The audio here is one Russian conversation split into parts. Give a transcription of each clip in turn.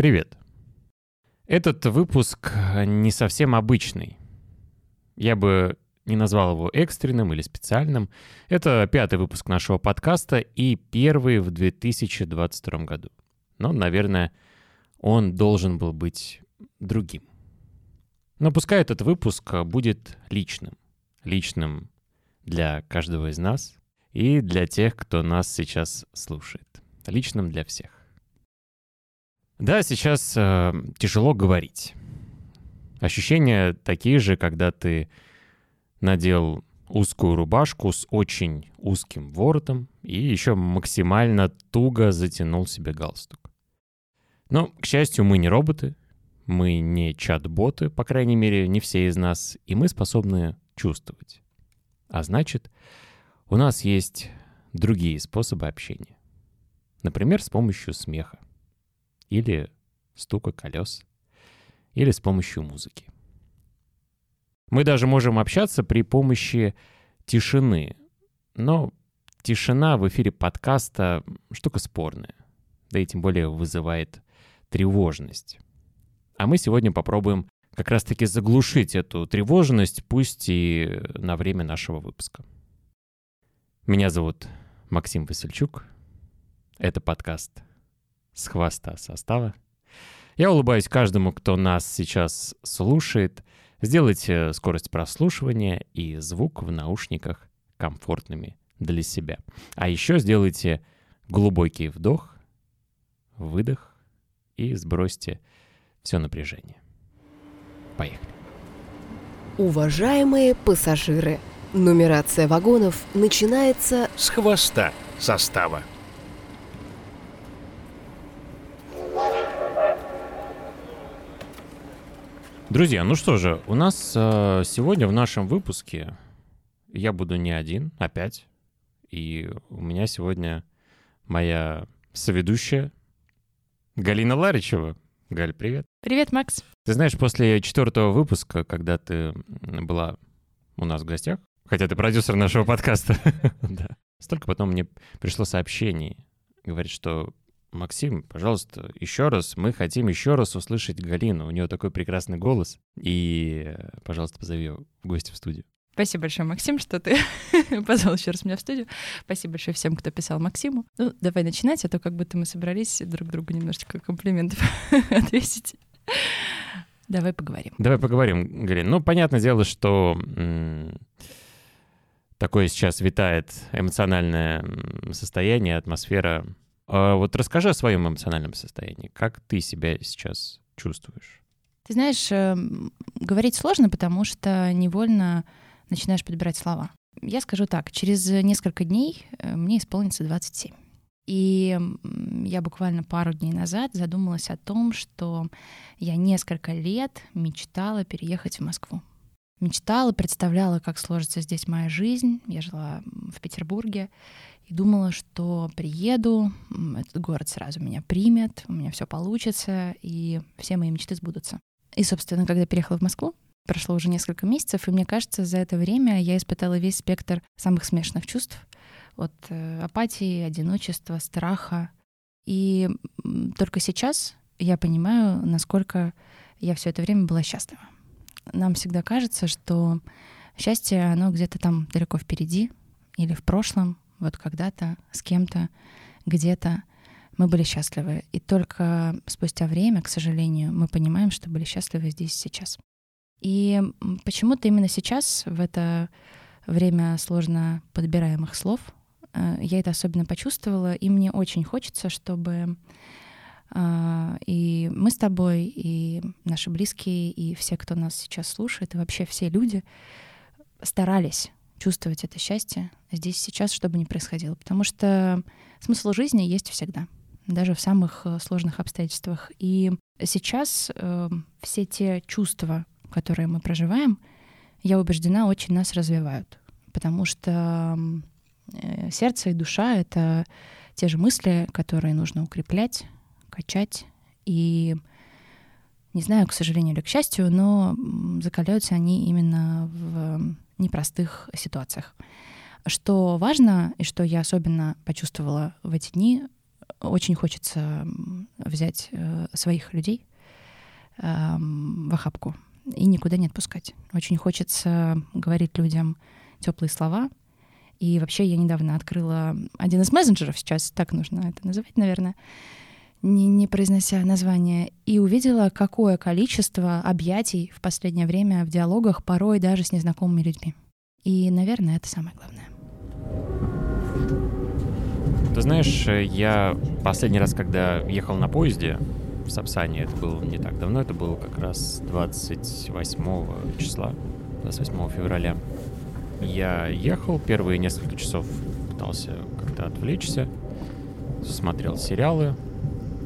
Привет. Этот выпуск не совсем обычный. Я бы не назвал его экстренным или специальным. Это пятый выпуск нашего подкаста и первый в 2022 году. Но, наверное, он должен был быть другим. Но пускай этот выпуск будет личным. Личным для каждого из нас и для тех, кто нас сейчас слушает. Личным для всех. Да, сейчас э, тяжело говорить. Ощущения такие же, когда ты надел узкую рубашку с очень узким воротом и еще максимально туго затянул себе галстук. Но, к счастью, мы не роботы, мы не чат-боты, по крайней мере, не все из нас, и мы способны чувствовать. А значит, у нас есть другие способы общения. Например, с помощью смеха или стука колес, или с помощью музыки. Мы даже можем общаться при помощи тишины, но тишина в эфире подкаста — штука спорная, да и тем более вызывает тревожность. А мы сегодня попробуем как раз-таки заглушить эту тревожность, пусть и на время нашего выпуска. Меня зовут Максим Васильчук. Это подкаст с хвоста состава. Я улыбаюсь каждому, кто нас сейчас слушает. Сделайте скорость прослушивания и звук в наушниках комфортными для себя. А еще сделайте глубокий вдох, выдох и сбросьте все напряжение. Поехали. Уважаемые пассажиры, нумерация вагонов начинается с хвоста состава. Друзья, ну что же, у нас э, сегодня в нашем выпуске я буду не один, опять. И у меня сегодня моя соведущая Галина Ларичева. Галь, привет. Привет, Макс. Ты знаешь, после четвертого выпуска, когда ты была у нас в гостях, хотя ты продюсер нашего подкаста, да, столько потом мне пришло сообщений, говорит, что Максим, пожалуйста, еще раз, мы хотим еще раз услышать Галину. У нее такой прекрасный голос. И, пожалуйста, позови ее в гости в студию. Спасибо большое, Максим, что ты позвал еще раз меня в студию. Спасибо большое всем, кто писал Максиму. Ну, давай начинать, а то как будто мы собрались друг другу немножечко комплиментов ответить. Давай поговорим. Давай поговорим, Галин. Ну, понятное дело, что такое сейчас витает эмоциональное состояние, атмосфера вот расскажи о своем эмоциональном состоянии. Как ты себя сейчас чувствуешь? Ты знаешь, эм, говорить сложно, потому что невольно начинаешь подбирать слова. Я скажу так, через несколько дней э, мне исполнится 27. И я буквально пару дней назад задумалась о том, что я несколько лет мечтала переехать в Москву. Мечтала, представляла, как сложится здесь моя жизнь. Я жила в Петербурге и думала, что приеду, этот город сразу меня примет, у меня все получится, и все мои мечты сбудутся. И, собственно, когда переехала в Москву, прошло уже несколько месяцев, и мне кажется, за это время я испытала весь спектр самых смешанных чувств. От э, апатии, одиночества, страха. И только сейчас я понимаю, насколько я все это время была счастлива. Нам всегда кажется, что счастье, оно где-то там далеко впереди или в прошлом, вот когда-то с кем-то, где-то мы были счастливы. И только спустя время, к сожалению, мы понимаем, что были счастливы здесь сейчас. И почему-то именно сейчас, в это время сложно подбираемых слов, э, я это особенно почувствовала, и мне очень хочется, чтобы а, и мы с тобой, и наши близкие, и все, кто нас сейчас слушает, и вообще все люди старались чувствовать это счастье здесь сейчас, что бы ни происходило. Потому что смысл жизни есть всегда, даже в самых э, сложных обстоятельствах. И сейчас э, все те чувства, которые мы проживаем, я убеждена, очень нас развивают. Потому что э, сердце и душа — это те же мысли, которые нужно укреплять, качать. И не знаю, к сожалению или к счастью, но закаляются они именно в непростых ситуациях. Что важно и что я особенно почувствовала в эти дни, очень хочется взять э, своих людей эм, в охапку и никуда не отпускать. Очень хочется говорить людям теплые слова. И вообще я недавно открыла один из мессенджеров, сейчас так нужно это называть, наверное, не, не произнося название, и увидела, какое количество объятий в последнее время в диалогах, порой даже с незнакомыми людьми. И, наверное, это самое главное. Ты знаешь, я последний раз, когда ехал на поезде в Сапсане, это было не так давно, это было как раз 28 числа, 28 февраля. Я ехал, первые несколько часов пытался как-то отвлечься, смотрел сериалы,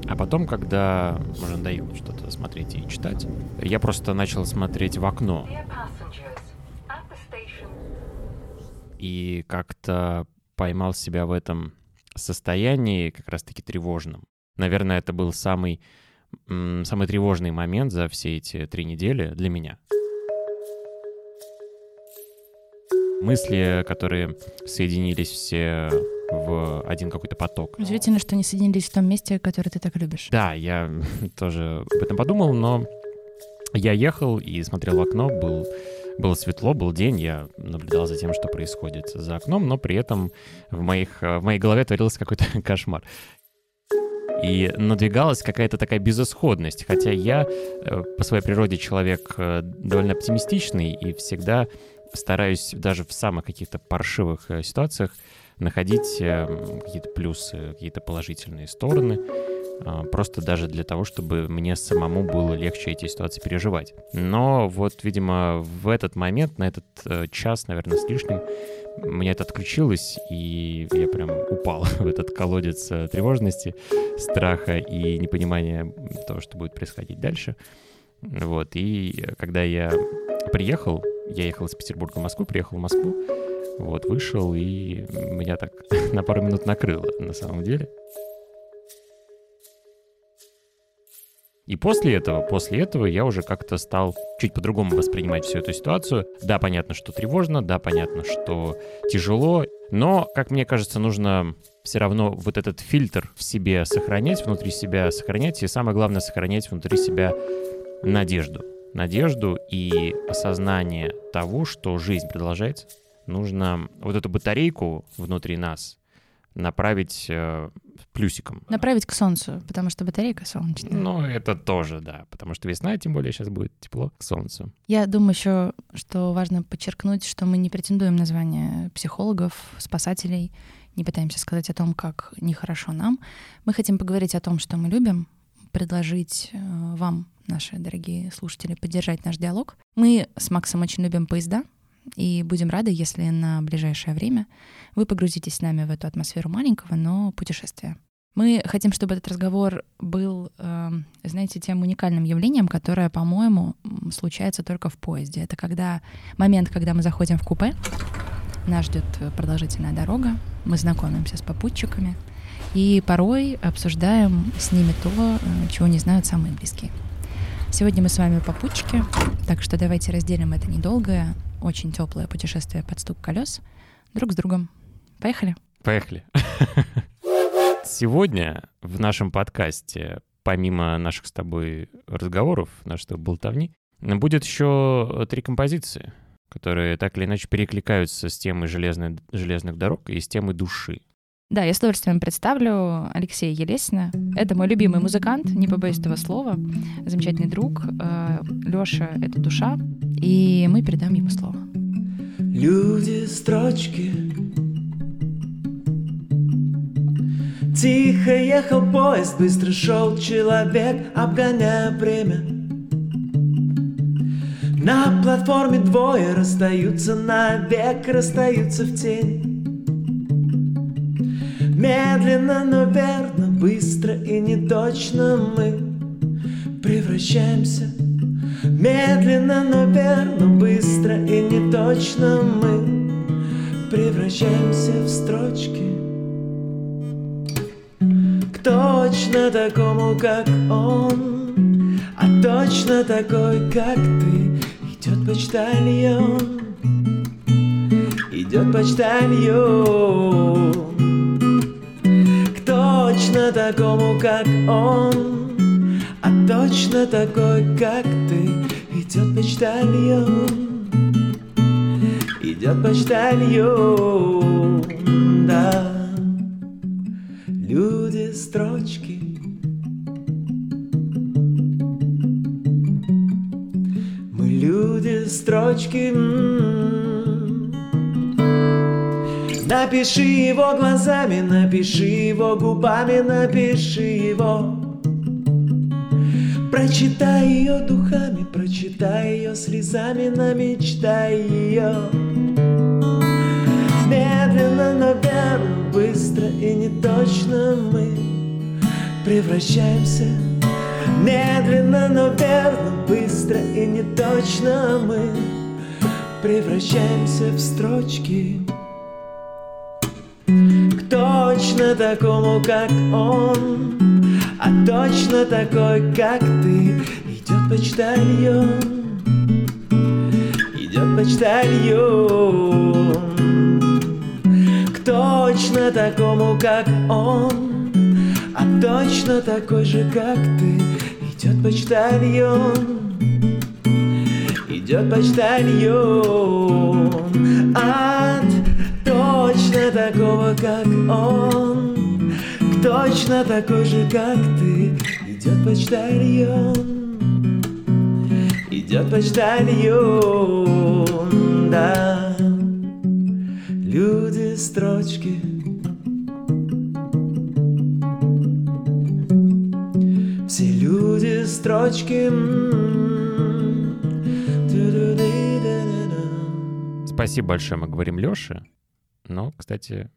а потом, когда уже надоело что-то смотреть и читать, я просто начал смотреть в окно. И как-то поймал себя в этом состоянии как раз-таки тревожном. Наверное, это был самый, самый тревожный момент за все эти три недели для меня. Мысли, которые соединились все в один какой-то поток. Удивительно, что они соединились в том месте, которое ты так любишь. Да, я тоже об этом подумал, но я ехал и смотрел в окно, был, было светло, был день, я наблюдал за тем, что происходит за окном, но при этом в, моих, в моей голове творился какой-то кошмар. И надвигалась какая-то такая безысходность, хотя я э, по своей природе человек э, довольно оптимистичный и всегда стараюсь даже в самых каких-то паршивых э, ситуациях находить э, какие-то плюсы, какие-то положительные стороны, а, просто даже для того, чтобы мне самому было легче эти ситуации переживать. Но вот, видимо, в этот момент, на этот э, час, наверное, с лишним, мне это отключилось, и я прям упал в этот колодец э, тревожности, страха и непонимания того, что будет происходить дальше. Вот, и когда я приехал, я ехал из Петербурга в Москву, приехал в Москву, вот, вышел, и меня так на пару минут накрыло, на самом деле. И после этого, после этого я уже как-то стал чуть по-другому воспринимать всю эту ситуацию. Да, понятно, что тревожно, да, понятно, что тяжело, но, как мне кажется, нужно все равно вот этот фильтр в себе сохранять, внутри себя сохранять, и самое главное, сохранять внутри себя надежду. Надежду и осознание того, что жизнь продолжается. Нужно вот эту батарейку внутри нас направить э, плюсиком. Направить к солнцу, потому что батарейка солнечная. Ну, это тоже, да, потому что весна, тем более сейчас будет тепло к солнцу. Я думаю еще, что важно подчеркнуть, что мы не претендуем на звание психологов, спасателей, не пытаемся сказать о том, как нехорошо нам. Мы хотим поговорить о том, что мы любим, предложить э, вам, наши дорогие слушатели, поддержать наш диалог. Мы с Максом очень любим поезда, и будем рады, если на ближайшее время вы погрузитесь с нами в эту атмосферу маленького, но путешествия. Мы хотим, чтобы этот разговор был, э, знаете, тем уникальным явлением, которое, по-моему, случается только в поезде. Это когда момент, когда мы заходим в купе, нас ждет продолжительная дорога, мы знакомимся с попутчиками и порой обсуждаем с ними то, э, чего не знают самые близкие. Сегодня мы с вами попутчики, так что давайте разделим это недолгое, очень теплое путешествие под стук колес друг с другом. Поехали? Поехали. Сегодня в нашем подкасте, помимо наших с тобой разговоров, нашей болтовни, будет еще три композиции, которые так или иначе перекликаются с темой железной, железных дорог и с темой души. Да, я с удовольствием представлю Алексея Елесина. Это мой любимый музыкант, не побоюсь этого слова, замечательный друг. Э, Лёша — это душа, и мы передаем ему слово. Люди, строчки Тихо ехал поезд, быстро шел человек, обгоняя время На платформе двое расстаются навек, расстаются в тень Медленно, но верно, быстро и неточно мы превращаемся. Медленно, но верно, быстро и неточно мы превращаемся в строчки. К точно такому, как он, а точно такой, как ты Идет почтальон, идет почтальон точно такому, как он, а точно такой, как ты, идет почтальон, идет почтальон, да. Люди строчки Мы люди строчки м. Напиши его глазами, напиши его губами, напиши его. Прочитай ее духами, прочитай ее слезами, намечтай ее. Медленно, но верно, быстро и не точно мы превращаемся. Медленно, но верно, быстро и не точно мы превращаемся в строчки точно такому, как он, а точно такой, как ты. Идет почтальон, идет почтальон. К точно такому, как он, а точно такой же, как ты. Идет почтальон, идет почтальон. От точно такого, как он. Точно такой же, как ты. Идет почтальон, идет почтальон, да. Люди строчки Все люди строчки. Спасибо большое, мы говорим Лёше. Но, кстати,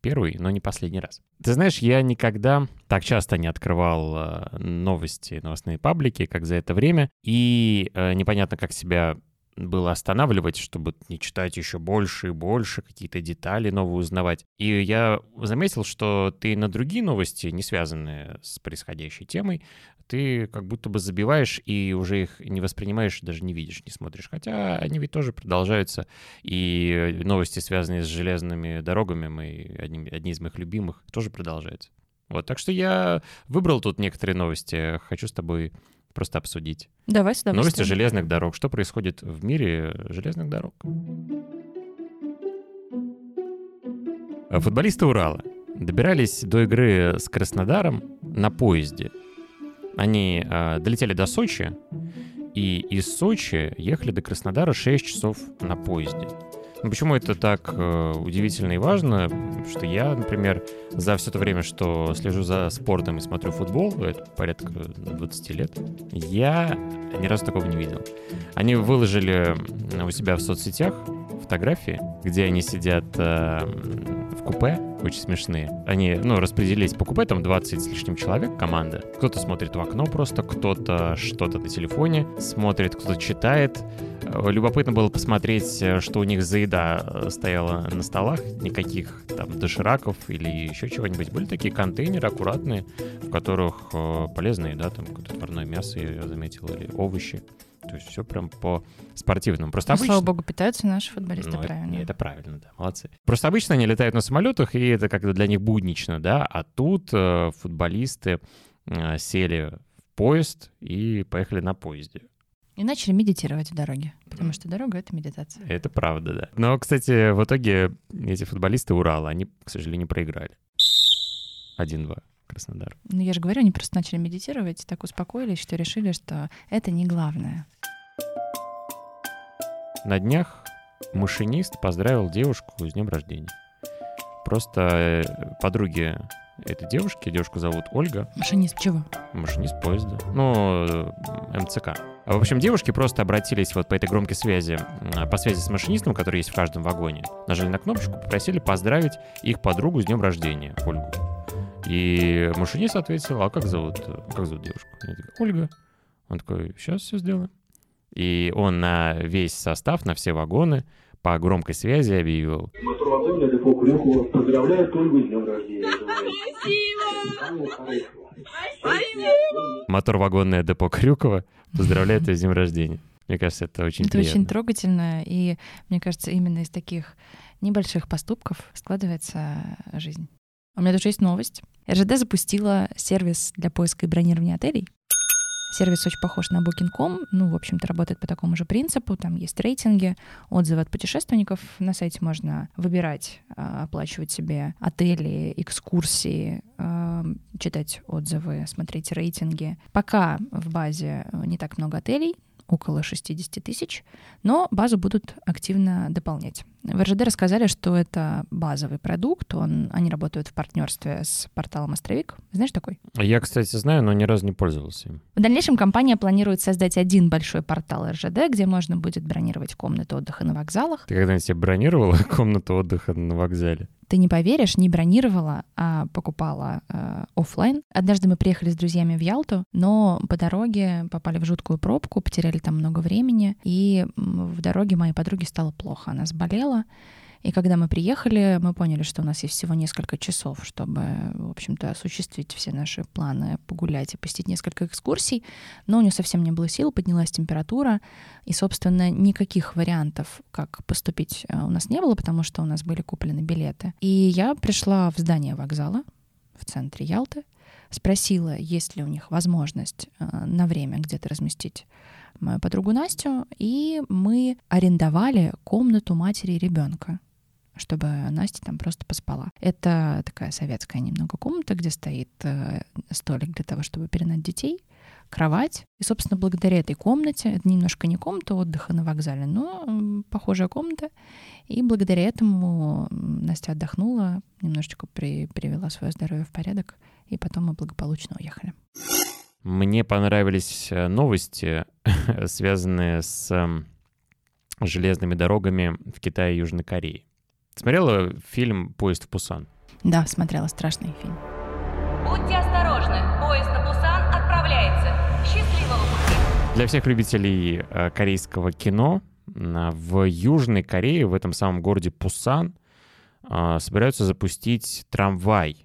первый, но не последний раз. Ты знаешь, я никогда так часто не открывал э, новости, новостные паблики, как за это время. И э, непонятно, как себя было останавливать, чтобы не читать еще больше и больше, какие-то детали новые узнавать. И я заметил, что ты на другие новости, не связанные с происходящей темой, ты как будто бы забиваешь и уже их не воспринимаешь, даже не видишь, не смотришь. Хотя они ведь тоже продолжаются. И новости, связанные с железными дорогами, мои, одни, одни из моих любимых, тоже продолжаются. Вот, так что я выбрал тут некоторые новости, хочу с тобой просто обсудить. Давай с Новости железных дорог. Что происходит в мире железных дорог? Футболисты Урала добирались до игры с Краснодаром на поезде. Они а, долетели до Сочи, и из Сочи ехали до Краснодара 6 часов на поезде. Ну, Почему это так э, удивительно и важно? Что я, например, за все то время, что слежу за спортом и смотрю футбол, это порядка 20 лет, я ни разу такого не видел. Они выложили у себя в соцсетях фотографии, где они сидят э, в купе, очень смешные. Они, ну, распределились по купе, там 20 с лишним человек, команда. Кто-то смотрит в окно просто, кто-то что-то на телефоне смотрит, кто-то читает. Э, Любопытно было посмотреть, э, что у них за еда э, стояла на столах. Никаких там дошираков или еще чего-нибудь. Были такие контейнеры аккуратные, в которых полезная еда, там какое-то мясо, я заметил, или овощи. То есть все прям по спортивному. Просто Ну, обычно... слава богу, питаются наши футболисты Ну, это- правильно. не, Это, правильно, да, молодцы. Просто обычно они летают на самолетах, и это как-то для них буднично, да, а тут э, футболисты э, сели в поезд и поехали на поезде. И начали медитировать в дороге, потому что дорога — это медитация. Это правда, да. Но, кстати, в итоге эти футболисты Урала, они, к сожалению, проиграли. 1-2 Краснодар. Ну, я же говорю, они просто начали медитировать, так успокоились, что решили, что это не главное. На днях машинист поздравил девушку с днем рождения. Просто э, подруги этой девушки, девушку зовут Ольга, Машинист чего? машинист поезда, ну, э, МЦК. А, В общем, девушки просто обратились вот по этой громкой связи, по связи с машинистом, который есть в каждом вагоне, нажали на кнопочку, попросили поздравить их подругу с днем рождения, Ольгу. И машинист ответил, а как зовут, как зовут девушку? Она такая, Ольга. Он такой, сейчас все сделаем. И он на весь состав, на все вагоны по громкой связи объявил, Мотор вагона Депо Крюкова поздравляет Ольгу с днем рождения. Спасибо! мотор вагонное депо Крюкова поздравляет тебя с днем рождения. Мне кажется, это очень это приятно. очень трогательно, и мне кажется, именно из таких небольших поступков складывается жизнь. У меня тоже есть новость. РЖД запустила сервис для поиска и бронирования отелей. Сервис очень похож на Booking.com, ну, в общем-то, работает по такому же принципу. Там есть рейтинги, отзывы от путешественников. На сайте можно выбирать, а, оплачивать себе отели, экскурсии, а, читать отзывы, смотреть рейтинги. Пока в базе не так много отелей, около 60 тысяч, но базу будут активно дополнять. В РЖД рассказали, что это базовый продукт, он, они работают в партнерстве с порталом «Островик». Знаешь такой? Я, кстати, знаю, но ни разу не пользовался им. В дальнейшем компания планирует создать один большой портал РЖД, где можно будет бронировать комнаты отдыха на вокзалах. Ты когда-нибудь себе бронировала комнату отдыха на вокзале? Ты не поверишь, не бронировала, а покупала э, офлайн. Однажды мы приехали с друзьями в Ялту, но по дороге попали в жуткую пробку, потеряли там много времени, и в дороге моей подруге стало плохо. Она заболела, и когда мы приехали, мы поняли, что у нас есть всего несколько часов, чтобы, в общем-то, осуществить все наши планы, погулять и посетить несколько экскурсий. Но у нее совсем не было сил, поднялась температура, и, собственно, никаких вариантов, как поступить, э, у нас не было, потому что у нас были куплены билеты. И я пришла в здание вокзала в центре Ялты, спросила, есть ли у них возможность э, на время где-то разместить мою подругу Настю, и мы арендовали комнату матери ребенка чтобы Настя там просто поспала. Это такая советская немного комната, где стоит э, столик для того, чтобы перенать детей, кровать. И, собственно, благодаря этой комнате, это немножко не комната отдыха на вокзале, но похожая комната, и благодаря этому Настя отдохнула, немножечко при, привела свое здоровье в порядок, и потом мы благополучно уехали. Мне понравились э, новости, связанные с эм, железными дорогами в Китае и Южной Корее. Смотрела фильм «Поезд в Пусан»? Да, смотрела. Страшный фильм. Будьте осторожны. Поезд на Пусан отправляется. Счастливого пути. Для всех любителей э, корейского кино в Южной Корее, в этом самом городе Пусан, э, собираются запустить трамвай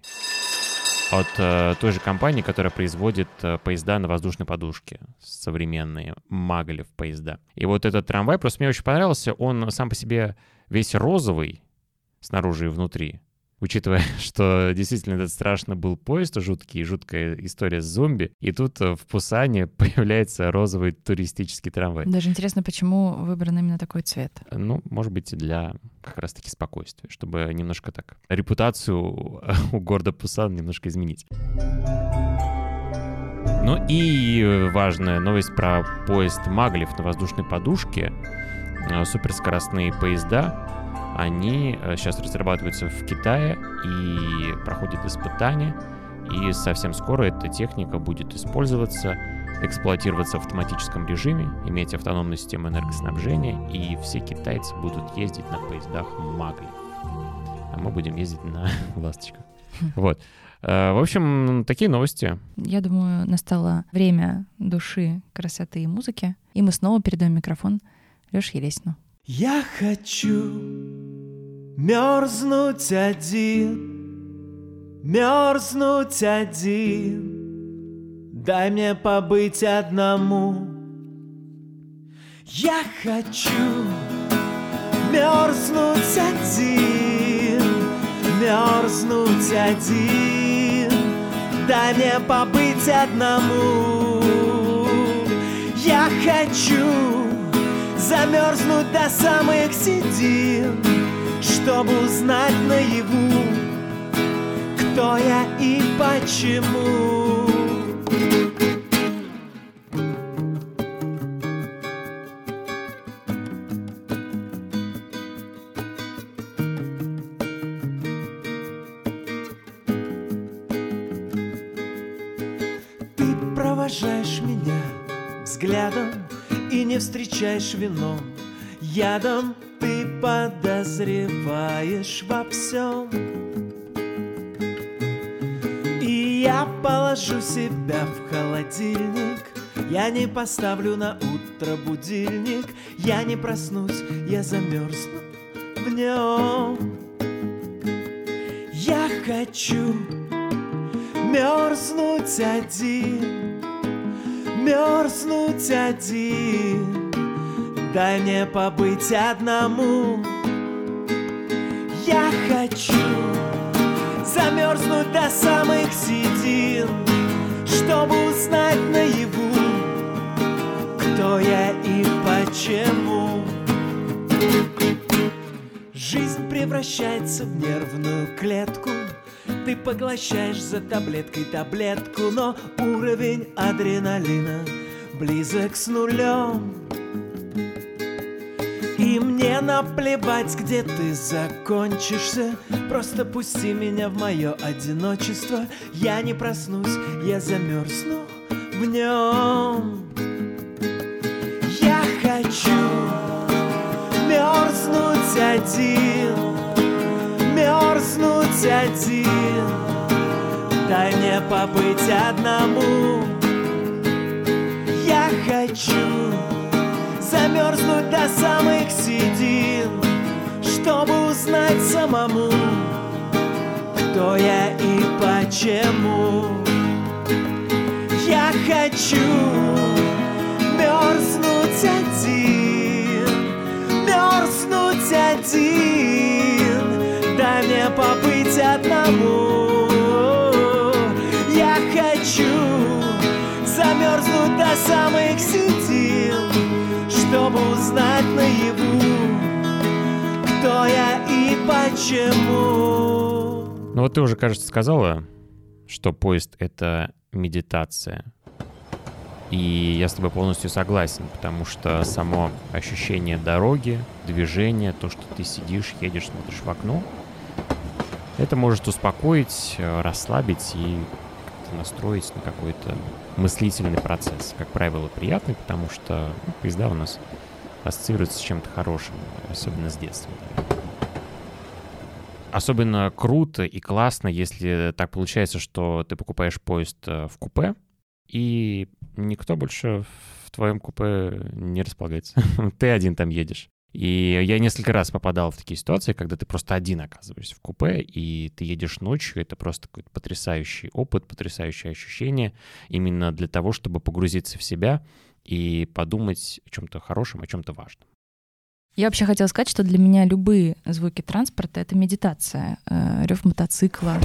от э, той же компании, которая производит э, поезда на воздушной подушке, современные Магалев поезда. И вот этот трамвай просто мне очень понравился. Он сам по себе весь розовый, снаружи и внутри. Учитывая, что действительно этот страшно был поезд жуткий, жуткая история с зомби, и тут э, в Пусане появляется розовый туристический трамвай. Даже интересно, почему выбран именно такой цвет? Ну, может быть, для как раз-таки спокойствия, чтобы немножко так репутацию у города Пусан немножко изменить. Ну и важная новость про поезд Маглев на воздушной подушке. Э, суперскоростные поезда они сейчас э, разрабатываются в Китае и проходят испытания. И совсем скоро эта техника будет использоваться, эксплуатироваться в автоматическом режиме, иметь автономную систему энергоснабжения, и все китайцы будут ездить на поездах Магли. А мы будем ездить на ласточках. Вот. Э, в общем, такие новости. Я думаю, настало время души, красоты и музыки. И мы снова передаем микрофон Лёше Елесину. Я хочу мерзнуть один, мерзнуть один. Дай мне побыть одному. Я хочу мерзнуть один, мерзнуть один. Дай мне побыть одному. Я хочу Замерзнуть до самых седин Чтобы узнать наяву Кто я и почему. Ты встречаешь вином. Ядом ты подозреваешь во всем. И я положу себя в холодильник. Я не поставлю на утро будильник. Я не проснусь, я замерзну в нем. Я хочу мерзнуть один мерзнуть один Дай мне побыть одному. Я хочу за Замерзнуть до самых седин Чтобы узнать наяву Кто я и почему. Жизнь превращается в нервную клетку. Ты поглощаешь за таблеткой таблетку Но уровень адреналина близок с нулем и мне наплевать, где ты закончишься. Просто пусти меня в мое одиночество. Я не проснусь, я замерзну в нем Я хочу мерзнуть один Мерзнуть один. Дай мне побыть одному замерзнуть до самых седин, чтобы узнать самому, кто я и почему. Я хочу мерзнуть один, мерзнуть один, дай мне побыть одному. Узнать наяву, кто я и почему. Ну вот ты уже, кажется, сказала, что поезд — это медитация. И я с тобой полностью согласен, потому что само ощущение дороги, движения, то, что ты сидишь, едешь, смотришь в окно, это может успокоить, расслабить и настроить на какой-то мыслительный процесс. Как правило, приятный, потому что ну, поезда у нас ассоциируются с чем-то хорошим, особенно с детства. Особенно круто и классно, если так получается, что ты покупаешь поезд э, в купе, и никто больше в твоем купе не располагается. ты один там едешь. И я несколько раз попадал в такие ситуации, когда ты просто один оказываешься в купе, и ты едешь ночью. Это просто какой-то потрясающий опыт, потрясающее ощущение именно для того, чтобы погрузиться в себя и подумать о чем-то хорошем, о чем-то важном. Я вообще хотела сказать, что для меня любые звуки транспорта — это медитация. Э, Рев мотоцикла,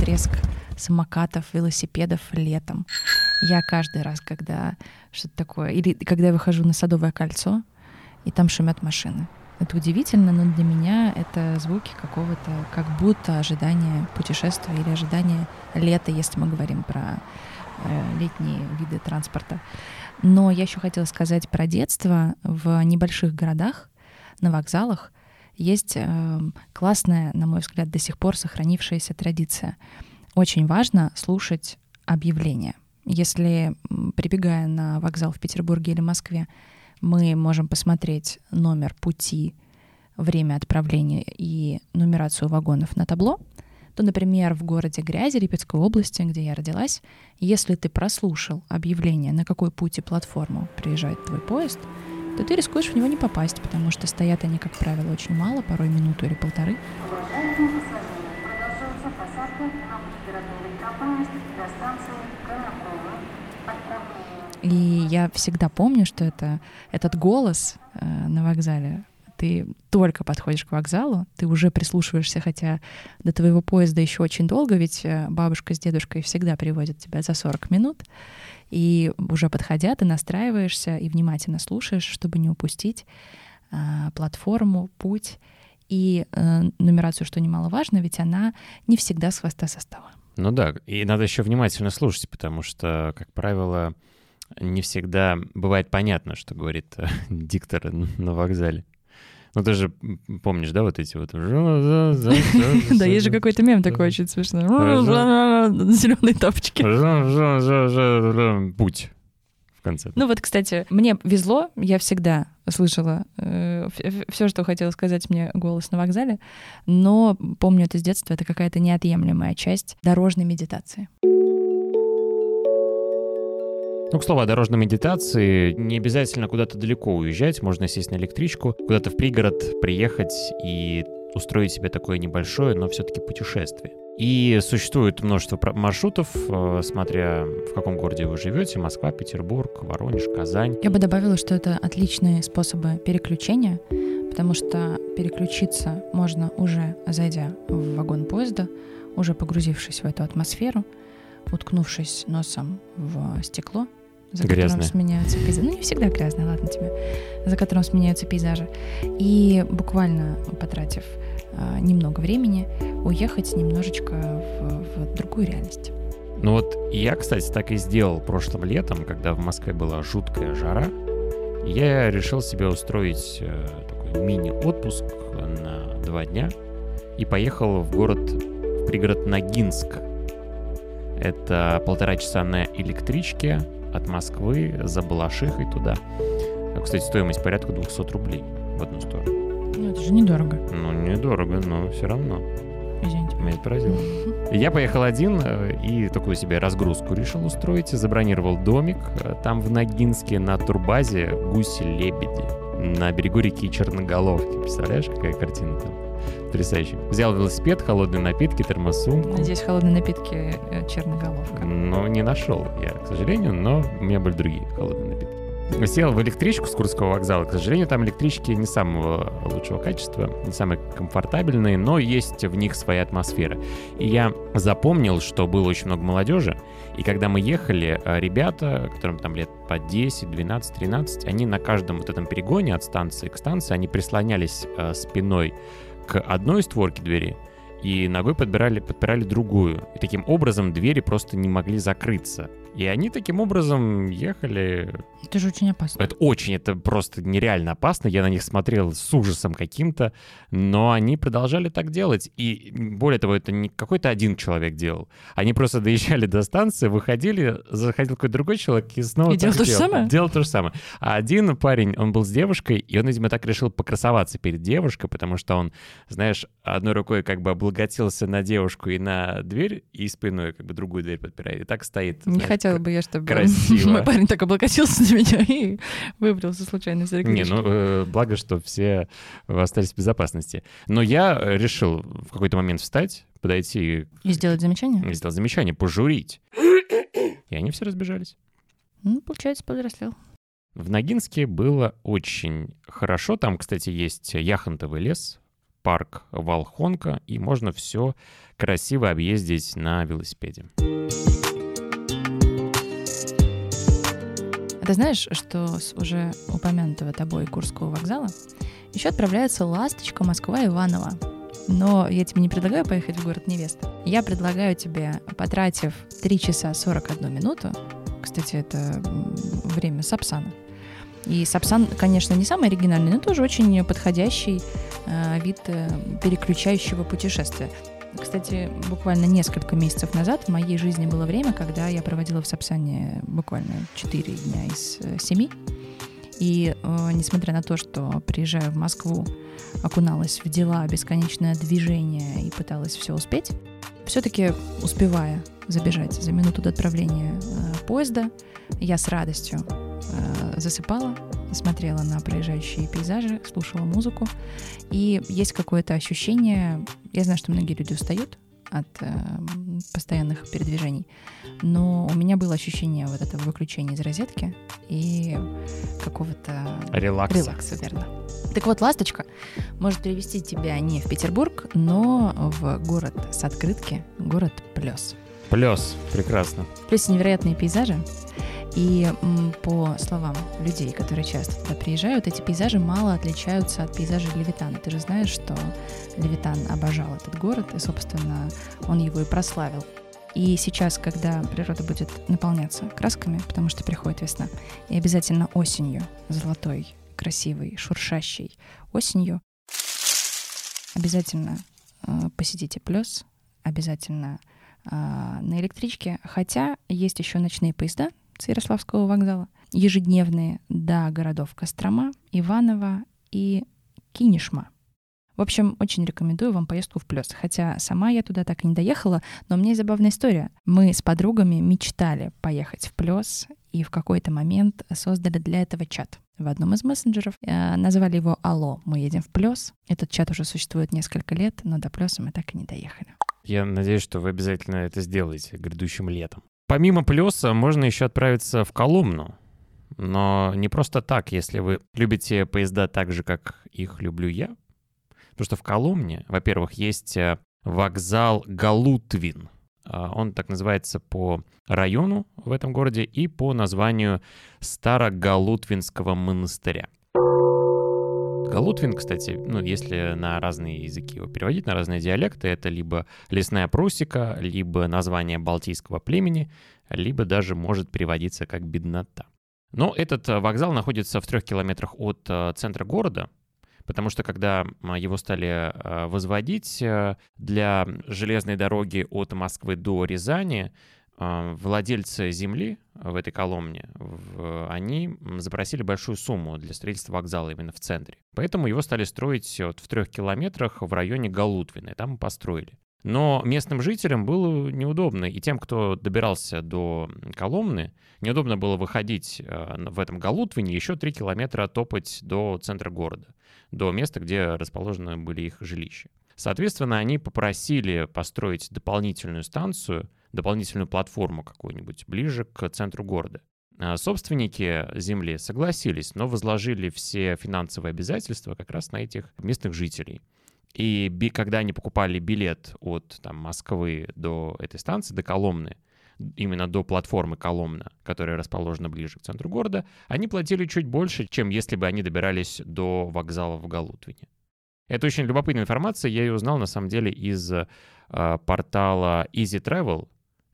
треск самокатов, велосипедов летом. Я каждый раз, когда что-то такое... Или когда я выхожу на Садовое кольцо, и там шумят машины. Это удивительно, но для меня это звуки какого-то, как будто ожидания путешествия или ожидания лета, если мы говорим про летние виды транспорта. Но я еще хотела сказать про детство. В небольших городах, на вокзалах есть э, классная, на мой взгляд, до сих пор сохранившаяся традиция. Очень важно слушать объявления. Если, прибегая на вокзал в Петербурге или Москве, мы можем посмотреть номер пути, время отправления и нумерацию вагонов на табло, то, например, в городе Грязи Липецкой области, где я родилась, если ты прослушал объявление, на какой путь и платформу приезжает твой поезд, то ты рискуешь в него не попасть, потому что стоят они, как правило, очень мало, порой минуту или полторы. И я всегда помню, что это, этот голос э, на вокзале, ты только подходишь к вокзалу, ты уже прислушиваешься, хотя до твоего поезда еще очень долго, ведь э, бабушка с дедушкой всегда приводят тебя за 40 минут, и уже подходя, ты настраиваешься и внимательно слушаешь, чтобы не упустить э, платформу, путь и э, нумерацию, что немаловажно, ведь она не всегда с хвоста состава. Ну да, и надо еще внимательно слушать, потому что, как правило, не всегда бывает понятно, что говорит э, диктор на вокзале. Ну ты же помнишь, да, вот эти вот... Да, есть же какой-то мем такой очень смешной. Зеленые тапочки. Путь в конце. Ну вот, кстати, мне везло, я всегда слышала все, что хотела сказать мне голос на вокзале, но помню это с детства, это какая-то неотъемлемая часть дорожной медитации. Ну, к слову о дорожной медитации, не обязательно куда-то далеко уезжать, можно сесть на электричку, куда-то в пригород приехать и устроить себе такое небольшое, но все-таки путешествие. И существует множество маршрутов, э, смотря в каком городе вы живете, Москва, Петербург, Воронеж, Казань. Я бы добавила, что это отличные способы переключения, потому что переключиться можно уже зайдя в вагон поезда, уже погрузившись в эту атмосферу, уткнувшись носом в стекло, за Грязное. которым сменяются пейзажи. Ну, не всегда грязное, ладно тебе. За которым сменяются пейзажи. И буквально потратив а, немного времени, уехать немножечко в, в другую реальность. Ну вот я, кстати, так и сделал прошлым летом, когда в Москве была жуткая жара. Я решил себе устроить э, такой мини-отпуск на два дня и поехал в город, в пригород Ногинск. Это полтора часа на электричке от Москвы за Балашихой туда. А, Кстати, стоимость порядка 200 рублей в одну сторону. Ну, это же недорого, Ну, недорого, но все равно. извините. Меня это поразило. Я поехал один э, и такую себе разгрузку решил устроить. Забронировал домик э, там в Ногинске на турбазе «Гуси-лебеди» на берегу реки Черноголовки. Представляешь, какая картина там? Потрясающе. Взял велосипед, холодные напитки, термосумку. Надеюсь, холодные напитки э, черноголовка. Но не нашел я, к сожалению, но у меня были другие холодные напитки. Сел в электричку с Курского вокзала. К сожалению, там электрички не самого лучшего качества, не самые комфортабельные, но есть в них своя атмосфера. И я запомнил, что было очень много молодежи, и когда мы ехали, э, ребята, которым там лет по 10, 12, 13, они на каждом вот этом перегоне от станции к станции, они прислонялись э, спиной к одной створке двери и ногой подбирали, подпирали другую. И таким образом двери просто не могли закрыться. И они таким образом ехали... Это же очень опасно. Это очень, это просто нереально опасно. Я на них смотрел с ужасом каким-то, но они продолжали так делать. И более того, это не какой-то один человек делал. Они просто доезжали до станции, выходили, заходил какой-то другой человек и снова И делал то же делал. самое? Делал то же самое. А один парень, он был с девушкой, и он, видимо, так решил покрасоваться перед девушкой, потому что он, знаешь, одной рукой как бы облокотился на девушку и на дверь, и спиной как бы другую дверь подпирает. И так стоит. Не знаешь, хотела бы я, чтобы красиво. мой парень так облокотился на меня и выбрался случайно из Не, ну, э, благо, что все остались в безопасности. Но я э, решил в какой-то момент встать, подойти И сделать замечание? и сделать замечание, пожурить. И они все разбежались. Ну, получается, повзрослел. В Ногинске было очень хорошо. Там, кстати, есть яхонтовый лес, парк Волхонка, и можно все красиво объездить на велосипеде. Ты знаешь, что с уже упомянутого тобой Курского вокзала еще отправляется ласточка Москва-Иваново. Но я тебе не предлагаю поехать в город невеста. Я предлагаю тебе, потратив 3 часа 41 минуту, кстати, это время Сапсана. И Сапсан, конечно, не самый оригинальный, но тоже очень подходящий э, вид э, переключающего путешествия. Кстати, буквально несколько месяцев назад в моей жизни было время, когда я проводила в Сапсане буквально 4 дня из 7. И э, несмотря на то, что приезжаю в Москву, окуналась в дела, бесконечное движение и пыталась все успеть, все-таки успевая забежать за минуту до отправления э, поезда, я с радостью э, засыпала, смотрела на проезжающие пейзажи, слушала музыку. И есть какое-то ощущение, я знаю, что многие люди устают от э, постоянных передвижений, но у меня было ощущение вот этого выключения из розетки и какого-то Релакса. релакса, верно. Так вот, «Ласточка» может привести тебя не в Петербург, но в город с открытки, город Плес. Плюс. Прекрасно. Плюс невероятные пейзажи. И по словам людей, которые часто туда приезжают, эти пейзажи мало отличаются от пейзажей Левитана. Ты же знаешь, что Левитан обожал этот город, и, собственно, он его и прославил. И сейчас, когда природа будет наполняться красками, потому что приходит весна, и обязательно осенью, золотой, красивой, шуршащей осенью, обязательно э, посидите плюс, обязательно э, на электричке, хотя есть еще ночные поезда с Ярославского вокзала, ежедневные до городов Кострома, Иваново и Кинешма. В общем, очень рекомендую вам поездку в Плес. Хотя сама я туда так и не доехала, но у меня есть забавная история. Мы с подругами мечтали поехать в Плес и в какой-то момент создали для этого чат в одном из мессенджеров. Э, Назвали его «Алло, мы едем в Плес». Этот чат уже существует несколько лет, но до Плеса мы так и не доехали. Я надеюсь, что вы обязательно это сделаете грядущим летом. Помимо Плеса можно еще отправиться в Коломну. но не просто так, если вы любите поезда так же, как их люблю я. Потому что в Коломне, во-первых, есть э, вокзал Галутвин. А, Он так называется по району в этом городе и по названию Старогалутвинского монастыря. Галутвин, кстати, ну, если на разные языки его переводить, на разные диалекты, это либо лесная прусика, либо название балтийского племени, либо даже может переводиться как беднота. Но этот э, вокзал находится в трех километрах от э, центра города, потому что когда его стали э, возводить для железной дороги от Москвы до Рязани, владельцы земли в этой Коломне, они запросили большую сумму для строительства вокзала именно в центре. Поэтому его стали строить вот в трех километрах в районе Галутвины, там построили. Но местным жителям было неудобно, и тем, кто добирался до Коломны, неудобно было выходить э, в этом Галутвине еще три километра топать до центра города, до места, где расположены были их жилища. Соответственно, они попросили построить дополнительную станцию, дополнительную платформу какую-нибудь ближе к центру города. А Собственники земли согласились, но возложили все финансовые обязательства как раз на этих местных жителей. И когда они покупали билет от там, Москвы до этой станции, до Коломны, именно до платформы Коломна, которая расположена ближе к центру города, они платили чуть больше, чем если бы они добирались до вокзала в Галутвине. Это очень любопытная информация, я ее узнал на самом деле из э, портала Easy Travel.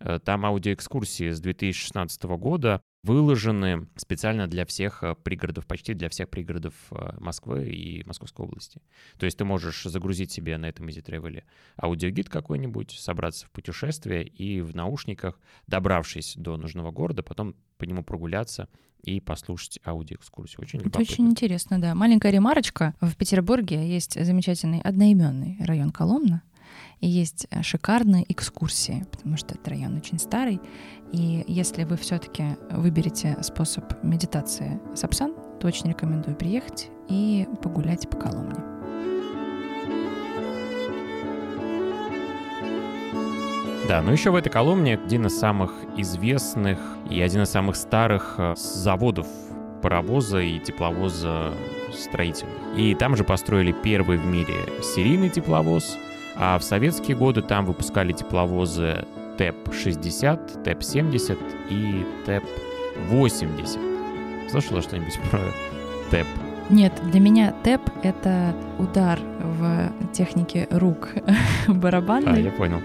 Э, Там аудиоэкскурсии с 2016 года выложены специально для всех э, пригородов, почти для всех пригородов э, Москвы и Московской области. То есть ты можешь загрузить себе на этом Easy Travel аудиогид какой-нибудь, собраться в путешествие и в наушниках, добравшись до нужного города, потом по нему прогуляться и послушать аудиоэкскурсию. Очень Это любопытно. очень интересно, да. Маленькая ремарочка. В Петербурге есть замечательный одноименный район Коломна, и есть э, шикарные экскурсии, потому что этот район очень старый. И если вы все-таки выберете способ медитации Сапсан, то очень рекомендую приехать и погулять по Коломне. Да, но еще в этой Коломне один из самых известных и один из самых старых э, заводов паровоза и тепловоза строительных. И там же построили первый в мире серийный тепловоз, а в советские годы там выпускали тепловозы ТЭП-60, ТЭП-70 и ТЭП-80. Слышала что-нибудь про ТЭП? Нет, для меня tap — это удар в технике рук А, барабанной. я понял.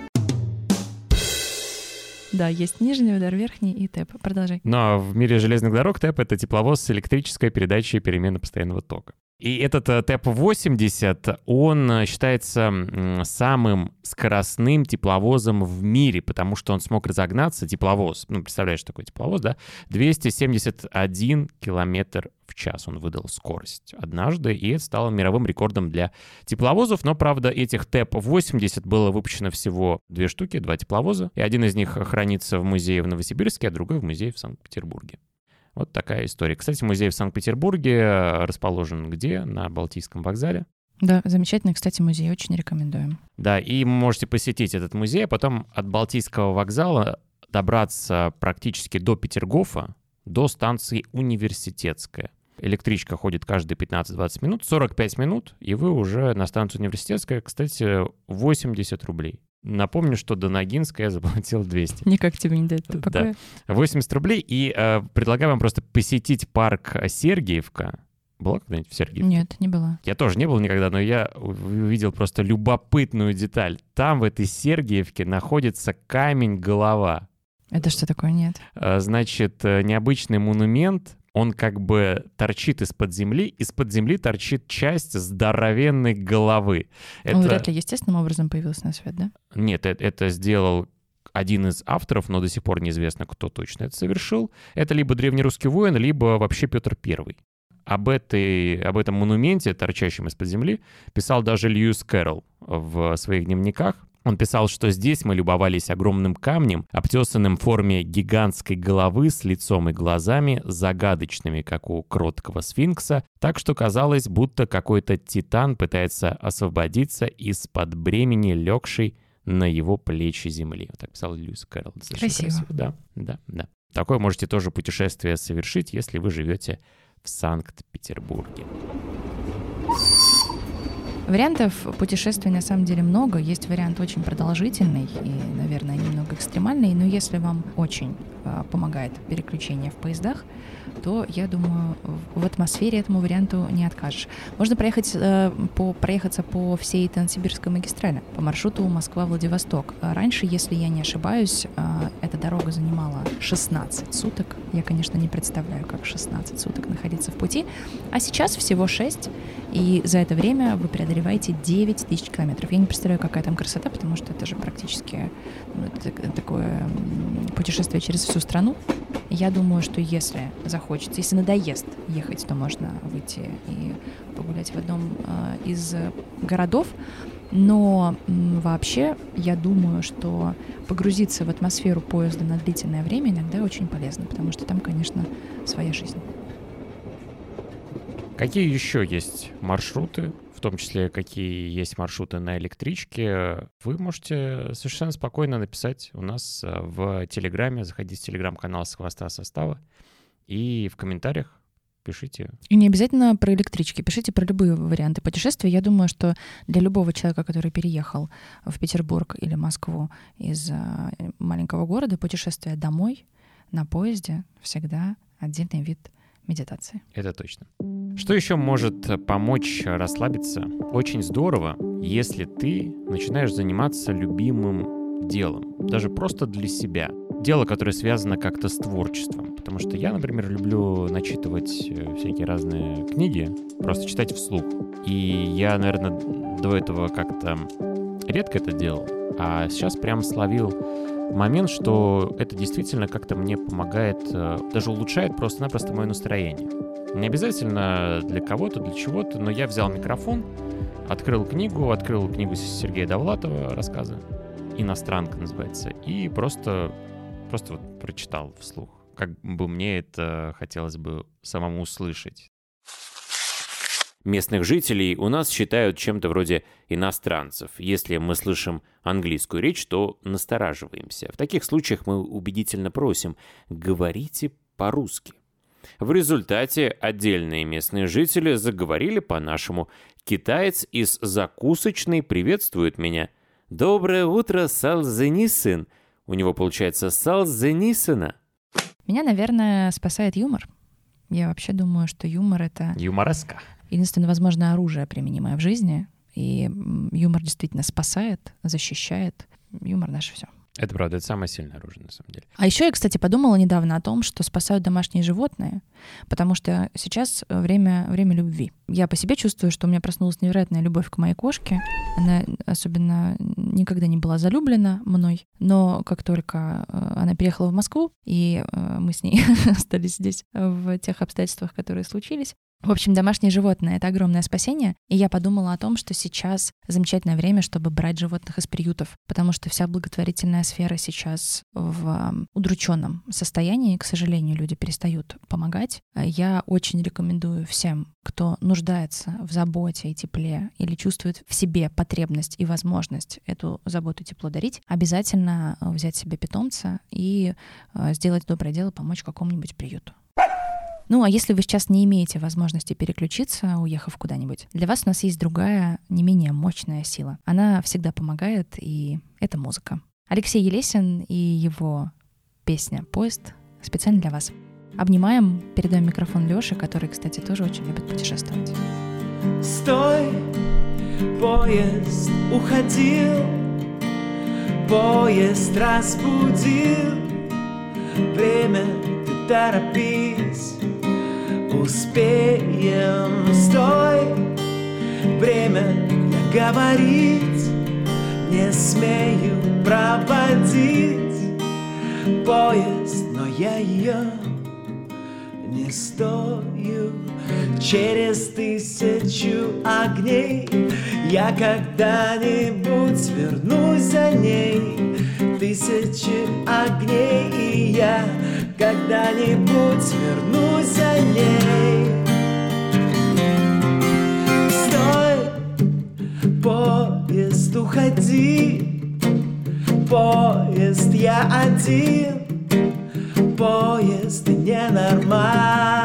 Да, есть нижний удар, верхний и tap. Продолжай. Но в мире железных дорог ТЭП — это тепловоз с электрической передачей переменно-постоянного тока. И этот э, ТЭП-80, он э, считается самым скоростным тепловозом в мире, потому что он смог разогнаться, тепловоз, ну, представляешь, что такое тепловоз, да, 271 километр в час. Он выдал скорость однажды, и это стало мировым рекордом для тепловозов, но, правда, этих ТЭП-80 было выпущено всего две штуки, два тепловоза, и один из них хранится в музее в Новосибирске, а другой в музее в Санкт-Петербурге. Вот такая история. Кстати, музей в Санкт-Петербурге э, расположен где? На Балтийском вокзале. Да, замечательный, кстати, музей, очень рекомендуем. Да, и можете посетить этот музей, а потом от Балтийского вокзала добраться практически до Петергофа, до станции Университетская. Электричка ходит каждые 15-20 минут, 45 минут, и вы уже на станцию Университетская, кстати, 80 рублей. Напомню, что до Ногинска я заплатил 200. Никак тебе не дает Да. покоя. 80 рублей, и э, предлагаю вам просто посетить парк Сергиевка. Была когда-нибудь в Сергиевке? Нет, не была. Я тоже не был никогда, но я увидел просто любопытную деталь. Там, в этой Сергиевке, находится камень-голова. Это что такое? Нет. Э, Значит, э, необычный монумент, он как бы торчит из-под земли, из-под земли торчит часть здоровенной головы. Он вряд ли естественным образом появился на свет, да? Нет, э- это сделал один из авторов, но до сих пор неизвестно, кто точно это совершил. Это либо древнерусский воин, либо вообще Петр Первый. Об, этой, об этом монументе, торчащем из-под земли, писал даже Льюис Кэрролл в своих дневниках. Он писал, что здесь мы любовались огромным камнем, обтесанным в форме гигантской головы с лицом и глазами, загадочными, как у кроткого сфинкса, так что казалось, будто какой-то титан пытается освободиться из-под бремени, легшей на его плечи земли. Вот так писал Льюис Кэрролл. Достаточно Красиво. Да, да, да. Такое можете тоже путешествие совершить, если вы живете в Санкт-Петербурге. Вариантов путешествий на самом деле много. Есть вариант очень продолжительный и, наверное, немного экстремальный, но если вам очень э, помогает переключение в поездах, то, я думаю, в атмосфере этому варианту не откажешь. Можно проехать, э, по, проехаться по всей Транссибирской магистрали, по маршруту Москва-Владивосток. Раньше, если я не ошибаюсь, э, эта дорога занимала 16 суток. Я, конечно, не представляю, как 16 суток находиться в пути. А сейчас всего 6, и за это время вы преодолеваете 9 тысяч километров. Я не представляю, какая там красота, потому что это же практически ну, это такое путешествие через всю страну. Я думаю, что если захочется, если надоест ехать, то можно выйти и погулять в одном э, из городов. Но м, вообще, я думаю, что погрузиться в атмосферу поезда на длительное время иногда очень полезно, потому что там, конечно, своя жизнь. Какие еще есть маршруты, в том числе какие есть маршруты на электричке, вы можете совершенно спокойно написать у нас э, в Телеграме. Заходите в Телеграм-канал «С хвоста состава» и в комментариях пишите. И не обязательно про электрички, пишите про любые варианты путешествия. Я думаю, что для любого человека, который переехал в Петербург или Москву из э, маленького города, путешествие домой на поезде всегда отдельный вид медитации. Это точно. Что еще может помочь расслабиться? Очень здорово, если ты начинаешь заниматься любимым делом, даже просто для себя. Дело, которое связано как-то с творчеством. Потому что я, например, люблю начитывать э, всякие разные книги, просто читать вслух. И я, наверное, до этого как-то редко это делал, а сейчас прям словил момент, что это действительно как-то мне помогает, э, даже улучшает просто-напросто мое настроение. Не обязательно для кого-то, для чего-то, но я взял микрофон, открыл книгу, открыл книгу Сергея Довлатова, рассказы, «Иностранка» называется, и просто, просто вот прочитал вслух, как бы мне это хотелось бы самому услышать. Местных жителей у нас считают чем-то вроде иностранцев. Если мы слышим английскую речь, то настораживаемся. В таких случаях мы убедительно просим «говорите по-русски». В результате отдельные местные жители заговорили по-нашему. Китаец из закусочной приветствует меня. «Доброе утро, Салзенисин!» У него получается Салзенисина. Меня, наверное, спасает юмор. Я вообще думаю, что юмор — это Юмореска. Единственное возможное оружие, применимое в жизни. И юмор действительно спасает, защищает. Юмор наше все. Это правда, это самое сильное оружие, на самом деле. А еще я, кстати, подумала недавно о том, что спасают домашние животные, потому что сейчас время, время любви. Я по себе чувствую, что у меня проснулась невероятная любовь к моей кошке. Она особенно никогда не была залюблена мной, но как только э, она переехала в Москву, и э, мы с ней остались здесь в тех обстоятельствах, которые случились, в общем, домашние животные — это огромное спасение. И я подумала о том, что сейчас замечательное время, чтобы брать животных из приютов, потому что вся благотворительная сфера сейчас в удрученном состоянии. К сожалению, люди перестают помогать. Я очень рекомендую всем, кто нуждается в заботе и тепле или чувствует в себе потребность и возможность эту заботу и тепло дарить, обязательно взять себе питомца и э, сделать доброе дело, помочь какому-нибудь приюту. Ну, а если вы сейчас не имеете возможности переключиться, уехав куда-нибудь, для вас у нас есть другая, не менее мощная сила. Она всегда помогает, и это музыка. Алексей Елесин и его песня «Поезд» специально для вас. Обнимаем, передаем микрофон Лёше, который, кстати, тоже очень любит путешествовать. Стой, поезд уходил, поезд разбудил. Время, ты торопись, успеем. Стой, время, я говорить не смею проводить поезд, но я ее не стою Через тысячу огней Я когда-нибудь вернусь за ней Тысячи огней И я когда-нибудь вернусь за ней. Стой, поезд, уходи, поезд, я один, поезд ненормальный.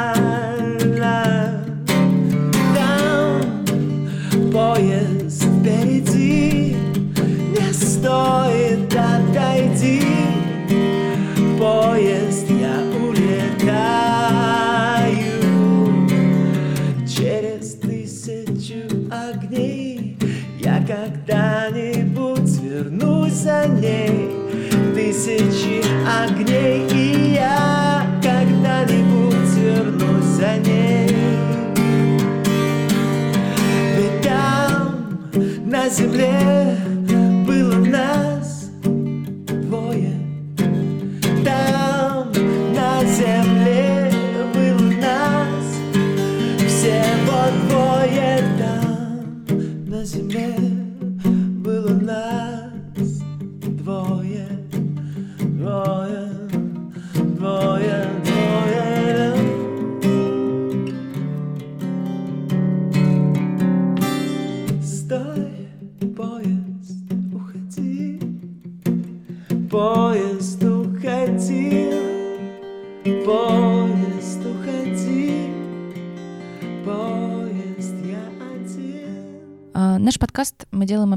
Было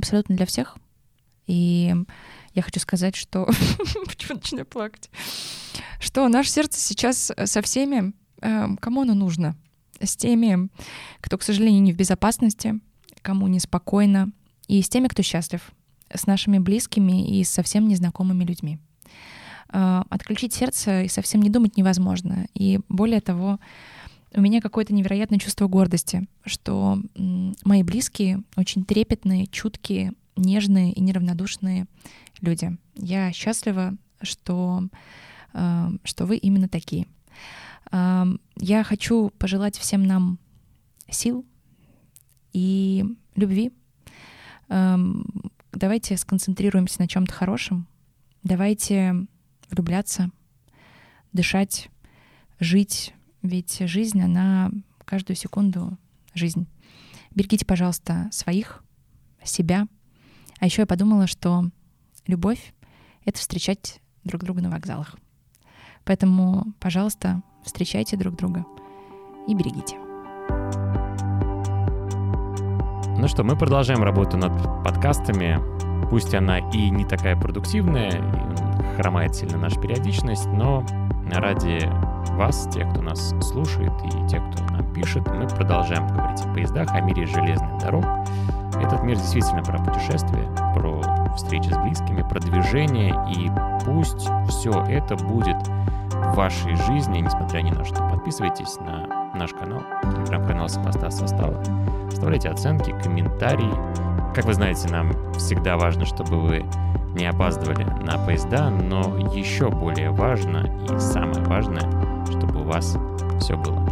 абсолютно для всех. И я хочу сказать, что... Почему начинаю плакать? Что наше сердце сейчас со всеми, эм, кому оно нужно. С теми, кто, к сожалению, не в безопасности, кому неспокойно, и с теми, кто счастлив, с нашими близкими и с совсем незнакомыми людьми. А, Отключить сердце и совсем не думать невозможно. И более того, у меня какое-то невероятное чувство гордости, что мои близкие очень трепетные, чуткие, нежные и неравнодушные люди. Я счастлива, что, э, что вы именно такие. Э, Я хочу пожелать всем нам сил и любви. Эм, Давайте сконцентрируемся на чем-то хорошем. Давайте влюбляться, дышать, жить. Ведь жизнь, она каждую секунду жизнь. Берегите, пожалуйста, своих, себя. А еще я подумала, что любовь — это встречать друг друга на вокзалах. Поэтому, пожалуйста, встречайте друг друга и берегите. Ну что, мы продолжаем работу над подкастами. Пусть она и не такая продуктивная, хромает сильно наша периодичность, но ради вас, тех, кто нас слушает, и тех, кто нам пишет, мы продолжаем говорить о поездах, о мире железных дорог. Этот мир действительно про путешествия, про встречи с близкими, про движение, и пусть все это будет в вашей жизни, несмотря ни на что. Подписывайтесь на наш канал, телеграм-канал Сопостав Состава. Оставляйте оценки, комментарии. Как вы знаете, нам всегда важно, чтобы вы не опаздывали на поезда, но еще более важно и самое важное, чтобы у вас все было